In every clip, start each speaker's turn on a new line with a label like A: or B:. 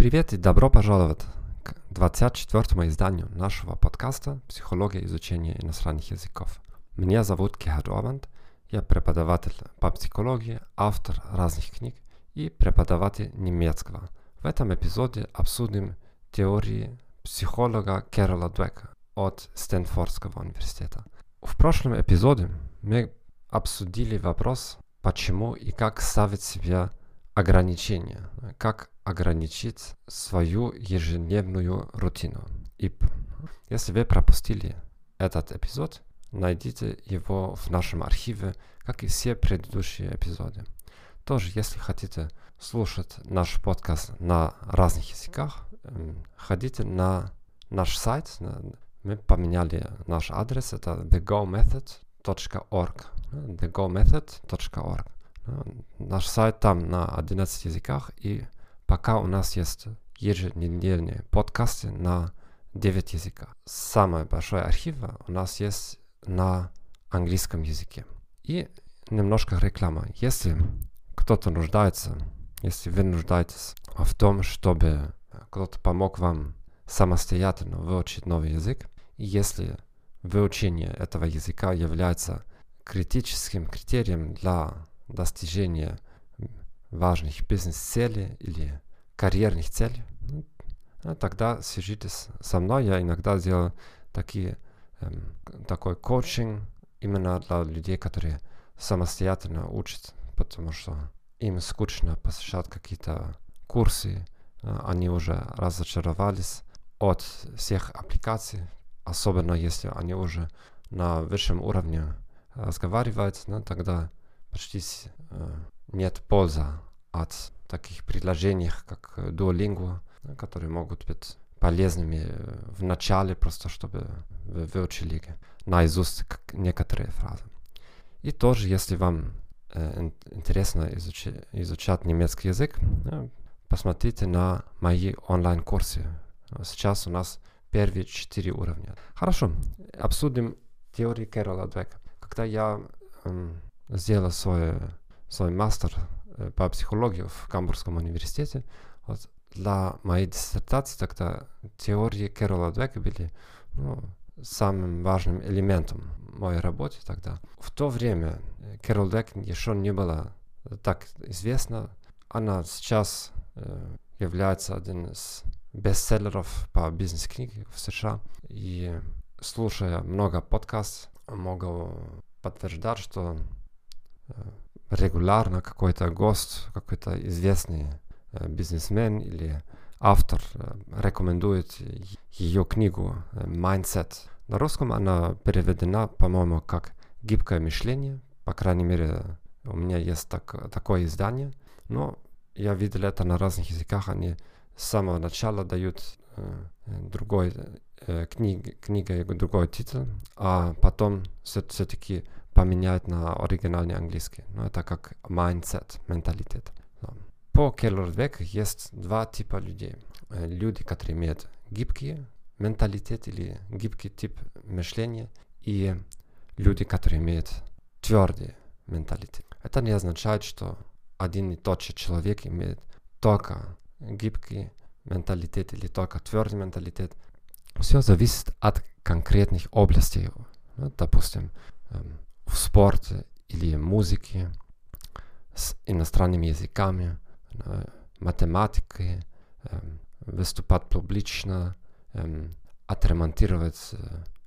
A: Привет и добро пожаловать к 24 изданию нашего подкаста «Психология изучения иностранных языков». Меня зовут Кехар Ованд, я преподаватель по психологии, автор разных книг и преподаватель немецкого. В этом эпизоде обсудим теории психолога Кэрола Дуэка от Стэнфордского университета. В прошлом эпизоде мы обсудили вопрос, почему и как ставить себе ограничения, как ограничить свою ежедневную рутину. И если вы пропустили этот эпизод, найдите его в нашем архиве, как и все предыдущие эпизоды. Тоже, если хотите слушать наш подкаст на разных языках, ходите на наш сайт. Мы поменяли наш адрес, это thegomethod.org. thegomethod.org. Наш сайт там на 11 языках, и пока у нас есть еженедельные подкасты на 9 языках. Самое большое архив у нас есть на английском языке. И немножко реклама. Если кто-то нуждается, если вы нуждаетесь в том, чтобы кто-то помог вам самостоятельно выучить новый язык, и если выучение этого языка является критическим критерием для достижения важных бизнес-целей или карьерных целей, ну, тогда свяжитесь со мной. Я иногда делаю такие, эм, такой коучинг именно для людей, которые самостоятельно учат, потому что им скучно посещать какие-то курсы, э, они уже разочаровались от всех аппликаций, особенно если они уже на высшем уровне разговаривают, ну, тогда почти э, нет пользы от таких предложений, как Duolingo, которые могут быть полезными в начале, просто чтобы вы выучили наизусть некоторые фразы. И тоже, если вам э, интересно изучи, изучать немецкий язык, э, посмотрите на мои онлайн-курсы. Сейчас у нас первые четыре уровня. Хорошо, обсудим теорию Кэрола Двека. Когда я э, сделал свой, свой мастер э, по психологии в Камбургском университете. Вот для моей диссертации тогда теории Кэрола Двека были ну, самым важным элементом моей работы тогда. В то время э, Кэрол Двек еще не была так известна. Она сейчас э, является один из бестселлеров по бизнес-книге в США. И слушая много подкастов, могу подтверждать, что регулярно какой-то гость, какой-то известный бизнесмен или автор рекомендует ее книгу «Mindset». На русском она переведена, по-моему, как «Гибкое мышление». По крайней мере, у меня есть так, такое издание. Но я видел это на разных языках. Они с самого начала дают э, другой э, книг, книга, другой титул, а потом все-таки поменять на оригинальный английский. Но это как mindset, менталитет. По Келлервеку есть два типа людей. Люди, которые имеют гибкий менталитет или гибкий тип мышления, и люди, которые имеют твердый менталитет. Это не означает, что один и тот же человек имеет только гибкий менталитет или только твердый менталитет. Все зависит от конкретных областей. Ну, допустим, в спорте или музыке, с иностранными языками, математикой, выступать публично, отремонтировать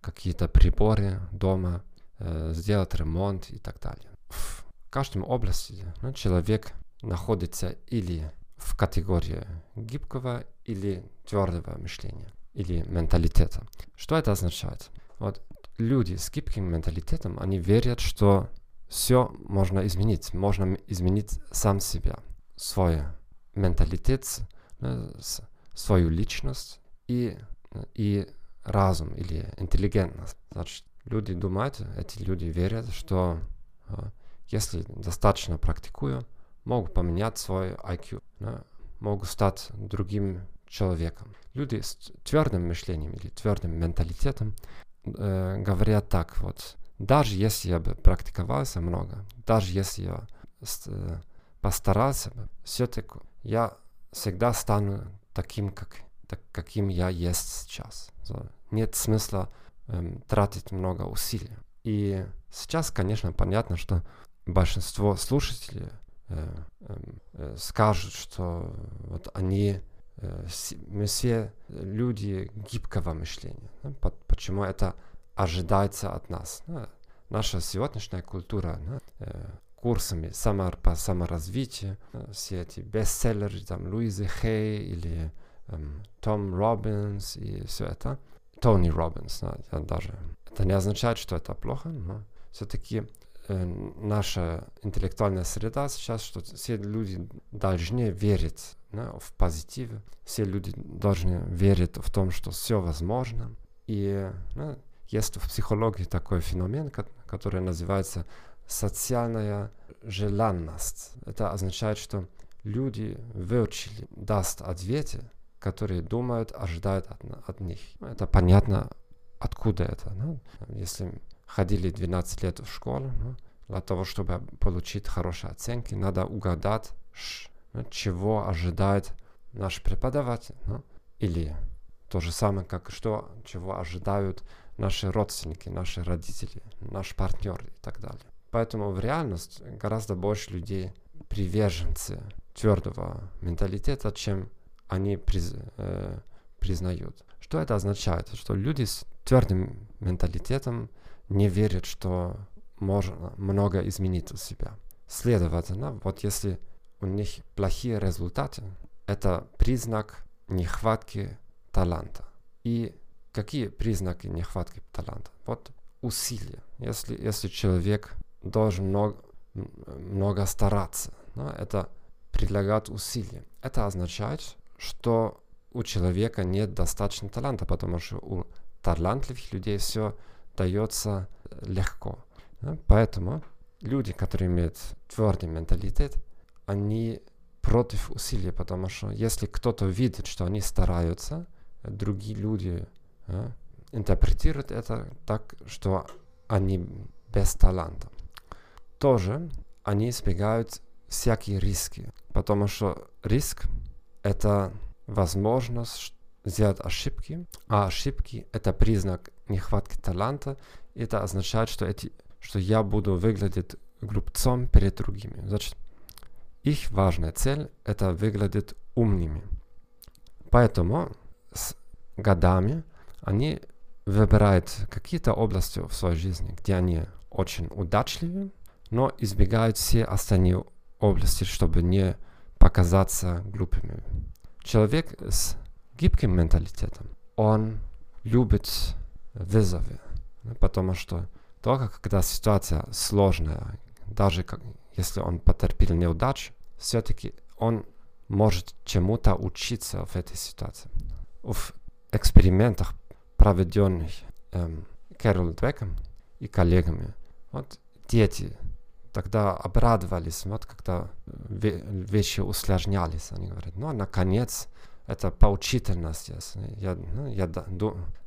A: какие-то приборы дома, сделать ремонт и так далее. В каждом области ну, человек находится или в категории гибкого или твердого мышления или менталитета. Что это означает? Вот люди с гибким менталитетом, они верят, что все можно изменить. Можно изменить сам себя, свой менталитет, свою личность и, и разум или интеллигентность. Значит, люди думают, эти люди верят, что если достаточно практикую, могут поменять свой IQ, могут стать другим человеком. Люди с твердым мышлением или твердым менталитетом, э, говорят так вот, даже если я бы практиковался много, даже если я э, постарался бы, все-таки я всегда стану таким, как, так, каким я есть сейчас. Нет смысла эм, тратить много усилий. И сейчас, конечно, понятно, что большинство слушателей э, эм, э, скажут, что вот они э, мы все люди гибкого мышления. Да? Почему это ожидается от нас? Да? Наша сегодняшняя культура да? э, курсами само, по саморазвитию, да? все эти бестселлеры, там, Луизы Хей или эм, Том Робинс и все это, Тони Робинс, я даже это не означает, что это плохо, но все-таки э, наша интеллектуальная среда сейчас, что все люди должны верить да, в позитиве, все люди должны верить в том, что все возможно. И ну, есть в психологии такой феномен, который называется социальная желанность. Это означает, что люди выучили, даст ответы, которые думают, ожидают от, от них. Это понятно, откуда это. Ну, если ходили 12 лет в школу, ну, для того, чтобы получить хорошие оценки, надо угадать, ну, чего ожидает наш преподаватель. Ну, или то же самое, как что, чего ожидают наши родственники, наши родители, наш партнер и так далее. Поэтому в реальности гораздо больше людей приверженцы твердого менталитета, чем они приз, э, признают. Что это означает? Что люди с твердым менталитетом не верят, что можно много изменить у себя. Следовательно, вот если у них плохие результаты, это признак нехватки таланта. И какие признаки нехватки таланта? Вот усилия. Если, если человек должен много, много стараться, да, это предлагает усилия. Это означает, что у человека нет достаточно таланта, потому что у талантливых людей все дается легко. Да? Поэтому люди, которые имеют твердый менталитет, они против усилий, потому что если кто-то видит, что они стараются, другие люди да, интерпретируют это так, что они без таланта. Тоже они избегают всякие риски, потому что риск – это возможность сделать ошибки, а ошибки – это признак нехватки таланта, это означает, что, эти, что я буду выглядеть глупцом перед другими. Значит, их важная цель – это выглядеть умными. Поэтому годами они выбирают какие-то области в своей жизни, где они очень удачливы, но избегают все остальные области, чтобы не показаться глупыми. Человек с гибким менталитетом, он любит вызовы, потому что только когда ситуация сложная, даже как, если он потерпел неудачу, все-таки он может чему-то учиться в этой ситуации. В экспериментах, проведенных эм, Кэрол Двеком и коллегами, вот дети тогда обрадовались, вот когда вещи усложнялись, они говорят, ну, наконец, это поучительно здесь. Я, ну, я,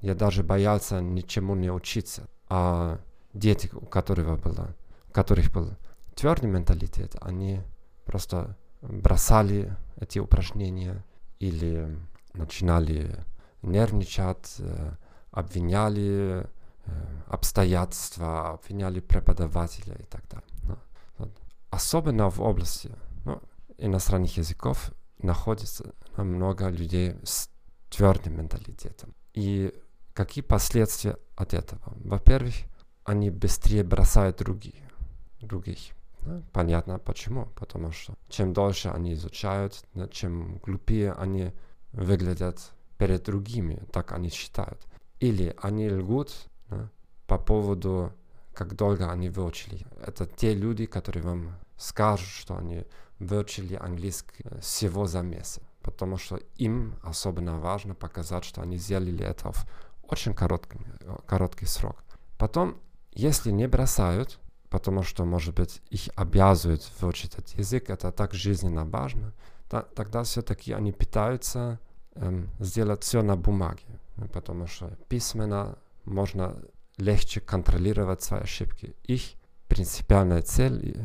A: я даже боялся ничему не учиться. А дети, у которых, было, у которых был твердый менталитет, они просто бросали эти упражнения или начинали нервничать, э, обвиняли э, обстоятельства, обвиняли преподавателя и так далее. Ну, особенно в области ну, иностранных языков находится много людей с твердым менталитетом. И какие последствия от этого? Во-первых, они быстрее бросают другие, других. Да? Понятно почему. Потому что чем дольше они изучают, чем глупее они выглядят перед другими, так они считают. Или они лгут да, по поводу, как долго они выучили. Это те люди, которые вам скажут, что они выучили английский всего за месяц. Потому что им особенно важно показать, что они сделали это в очень короткий, короткий срок. Потом, если не бросают, потому что, может быть, их обязывают выучить этот язык, это так жизненно важно, да, тогда все-таки они пытаются эм, сделать все на бумаге, потому что письменно можно легче контролировать свои ошибки. Их принципиальная цель,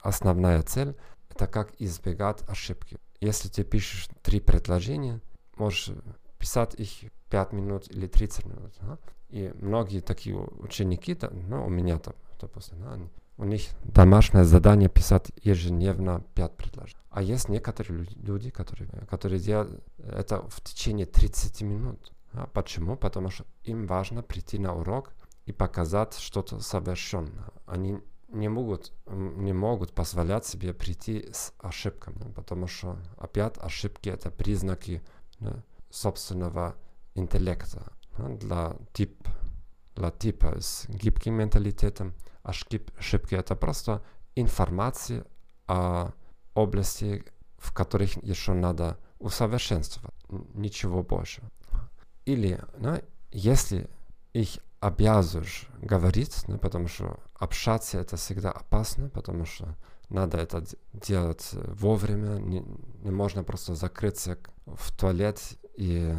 A: основная цель это как избегать ошибки. Если ты пишешь три предложения, можешь писать их 5 минут или 30 минут. Да? И многие такие ученики, ну, у меня, допустим, да, они, у них домашнее задание писать ежедневно 5 предложений. А есть некоторые люди, которые, которые делают это в течение 30 минут. А почему? Потому что им важно прийти на урок и показать что-то совершенное. Они не могут, не могут позволять себе прийти с ошибками, потому что опять ошибки это признаки да, собственного интеллекта. Для, тип, для типа с гибким менталитетом ошибки это просто информация о области, в которых еще надо усовершенствовать, ничего больше. Или, ну, если их обязываешь говорить, ну, потому что общаться это всегда опасно, потому что надо это делать вовремя, не, не можно просто закрыться в туалет и,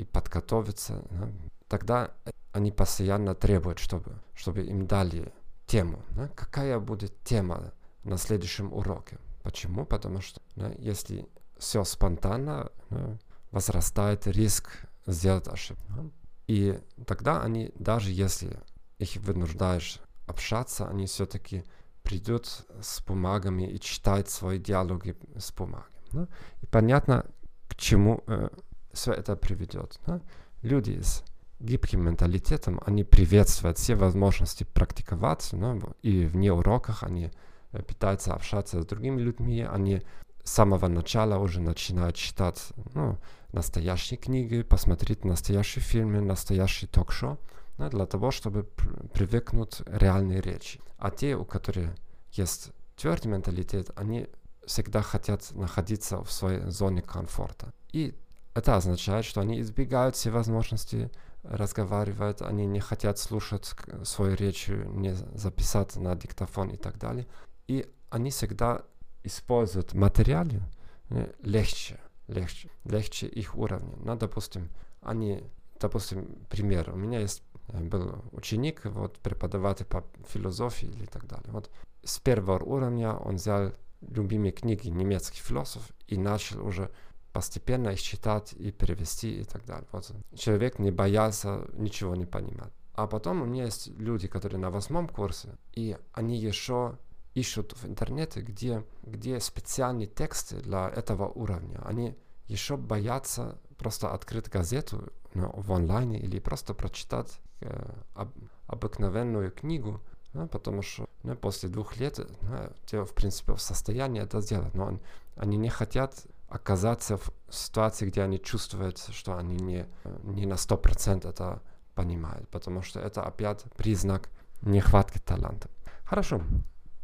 A: и подготовиться. Ну, тогда они постоянно требуют, чтобы, чтобы им дали тему. Ну, какая будет тема на следующем уроке? Почему? Потому что ну, если все спонтанно, ну, возрастает риск сделать ошибку. И тогда они, даже если их вынуждаешь общаться, они все-таки придут с бумагами и читают свои диалоги с бумагами. Да? И понятно, к чему э, все это приведет. Да? Люди с гибким менталитетом, они приветствуют все возможности практиковать, ну, и вне уроках они э, пытаются общаться с другими людьми, они с самого начала уже начинают читать ну, настоящие книги, посмотреть настоящие фильмы, настоящие ток-шоу, да, для того, чтобы привыкнуть к реальной речи. А те, у которых есть твердый менталитет, они всегда хотят находиться в своей зоне комфорта. И это означает, что они избегают все возможности разговаривать, они не хотят слушать свою речь, не записать на диктофон и так далее. И они всегда используют материалы э, легче, легче, легче их уровня. Ну, допустим, они, допустим, пример, у меня есть э, был ученик, вот преподаватель по философии или так далее. Вот с первого уровня он взял любимые книги немецких философов и начал уже постепенно их читать и перевести и так далее. Вот человек не боялся ничего не понимать. А потом у меня есть люди, которые на восьмом курсе, и они еще ищут в интернете, где, где специальные тексты для этого уровня. Они еще боятся просто открыть газету ну, в онлайне или просто прочитать э, об, обыкновенную книгу, ну, потому что ну, после двух лет ну, те, в принципе, в состоянии это сделать, но он, они не хотят оказаться в ситуации, где они чувствуют, что они не, не на 100% это понимают, потому что это опять признак нехватки таланта. Хорошо,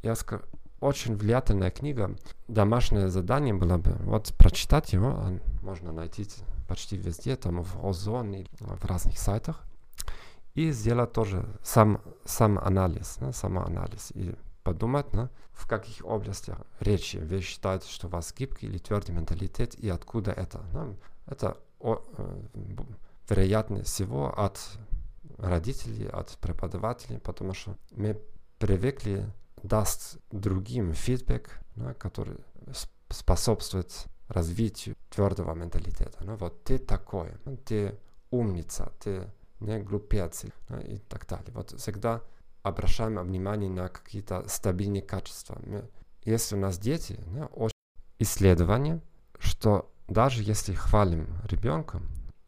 A: я скажу, очень влиятельная книга. Домашнее задание было бы вот прочитать его, можно найти почти везде, там в Озоне, в разных сайтах, и сделать тоже сам, сам анализ, да, самоанализ, и подумать, да, в каких областях речи вы считаете, что у вас гибкий или твердый менталитет, и откуда это. Да. Это о, э, вероятнее всего от родителей, от преподавателей, потому что мы привыкли даст другим фидбэк, да, который способствует развитию твердого менталитета. Ну, вот ты такой, ты умница, ты не глупец и так далее. Вот всегда обращаем внимание на какие-то стабильные качества. Если у нас дети, очень исследование, что даже если хвалим ребенка,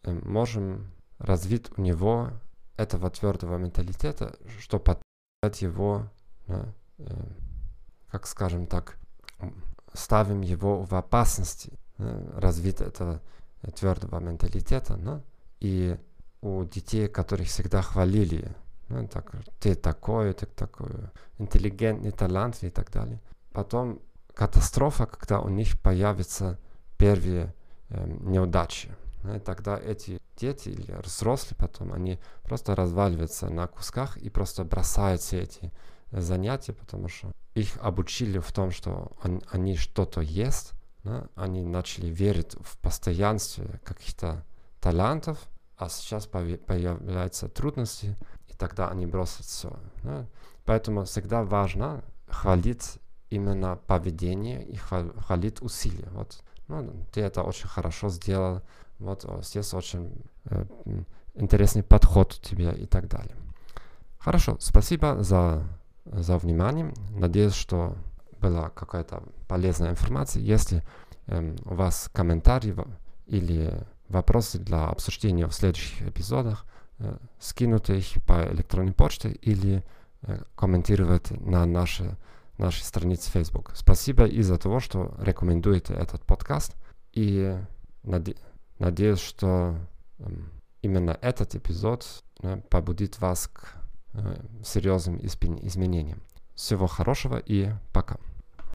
A: э, можем развить у него этого твердого менталитета, что поддержать его да, Э, как скажем так, ставим его в опасности э, развития этого твердого менталитета, no? и у детей, которых всегда хвалили, ну, так, ты такой, ты такой, интеллигентный, талантливый и так далее. Потом катастрофа, когда у них появятся первые э, неудачи. И тогда эти дети или взрослые потом, они просто разваливаются на кусках и просто бросают все эти занятия, потому что их обучили в том, что он, они что-то есть, да? они начали верить в постоянстве каких-то талантов, а сейчас появляются трудности, тогда они бросят все. Да? Поэтому всегда важно хвалить именно поведение и хвалит усилия. Вот, ну, ты это очень хорошо сделал, вот здесь очень э, интересный подход у тебя и так далее. Хорошо, спасибо за, за внимание. Надеюсь, что была какая-то полезная информация. Если э, у вас комментарии или вопросы для обсуждения в следующих эпизодах, скинуты их по электронной почте или комментировать на нашей, нашей странице Facebook. Спасибо и за то, что рекомендуете этот подкаст. И наде надеюсь, что э, именно этот эпизод э, побудит вас к э, серьезным изменениям. Всего хорошего и пока.